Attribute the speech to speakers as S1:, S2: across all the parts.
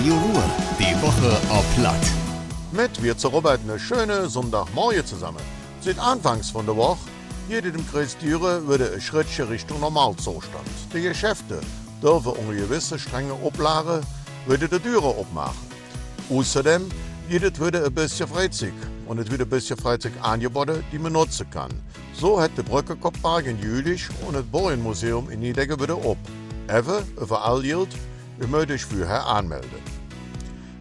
S1: Radio Ruhr. Die Woche auf Platt.
S2: Mit wir zu Robert eine schöne Sonntagmorgen zusammen. Seit Anfangs von der Woche, jede dem Düre würde ein Schrittchen Richtung Normalzustand. Die Geschäfte dürfen unter gewisse strenge Oplagen würde die Türe aufmachen. Außerdem, jedes würde ein bisschen Freizeit und es wird ein bisschen Freizeit angeboten, die man nutzen kann. So hat der Brückenkopfpark in Jülich und das Bojenmuseum in Niedegge wieder ab. Even, über all gilt, mögt euch vorher anmelden.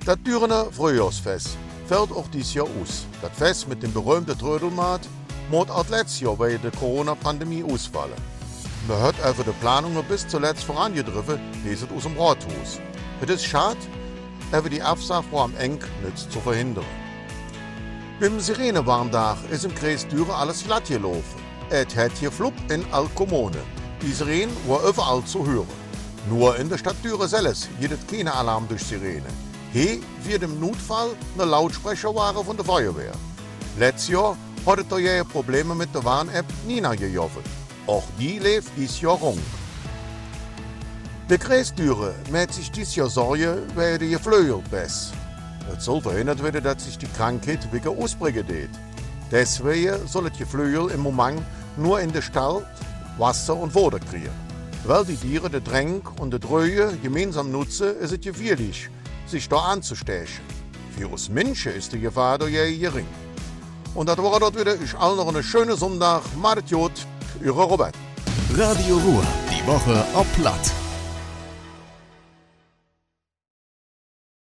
S2: Das Dürener Frühjahrsfest fällt auch dieses Jahr aus. Das Fest mit dem berühmten Trödelmarkt muss auch letztes Jahr bei der Corona-Pandemie ausfallen. Man hat einfach die Planungen bis zuletzt vorangedriffen, leset aus dem Rathaus. Es ist schade, aber die Absage vor am Eng nicht zu verhindern. Beim Sirenewarndach ist im Kreis Düre alles glatt gelaufen. Es hat hier Flupp in all Kommunen. Die Sirene war überall zu hören. Nur in der Stadt Düre selbst jedet keine Alarm durch Sirene. Hier wird im Notfall eine Lautsprecherware von der Feuerwehr. Letztes Jahr hatte ja Probleme mit der Warn-App Nina gejoffen. Auch die lebt dieses Jahr rund. Der Kreisdüre mäht sich dieses Jahr Sorge, weil die ist. Es soll verhindert werden, dass sich die Krankheit wieder ausbringen wird. Deswegen soll die Geflügel im Moment nur in der Stall Wasser und Wasser kriegen. Weil die Tiere den Tränk und die Dröhe gemeinsam nutzen, ist es gefährlich, sich da anzustechen. Für uns Menschen ist die Gefahr doch gering. Und das war dort wieder. Ich allen noch einen schönen Sonntag. Macht Jod, Ihre Robert.
S1: Radio Ruhr. Die Woche auf Platt.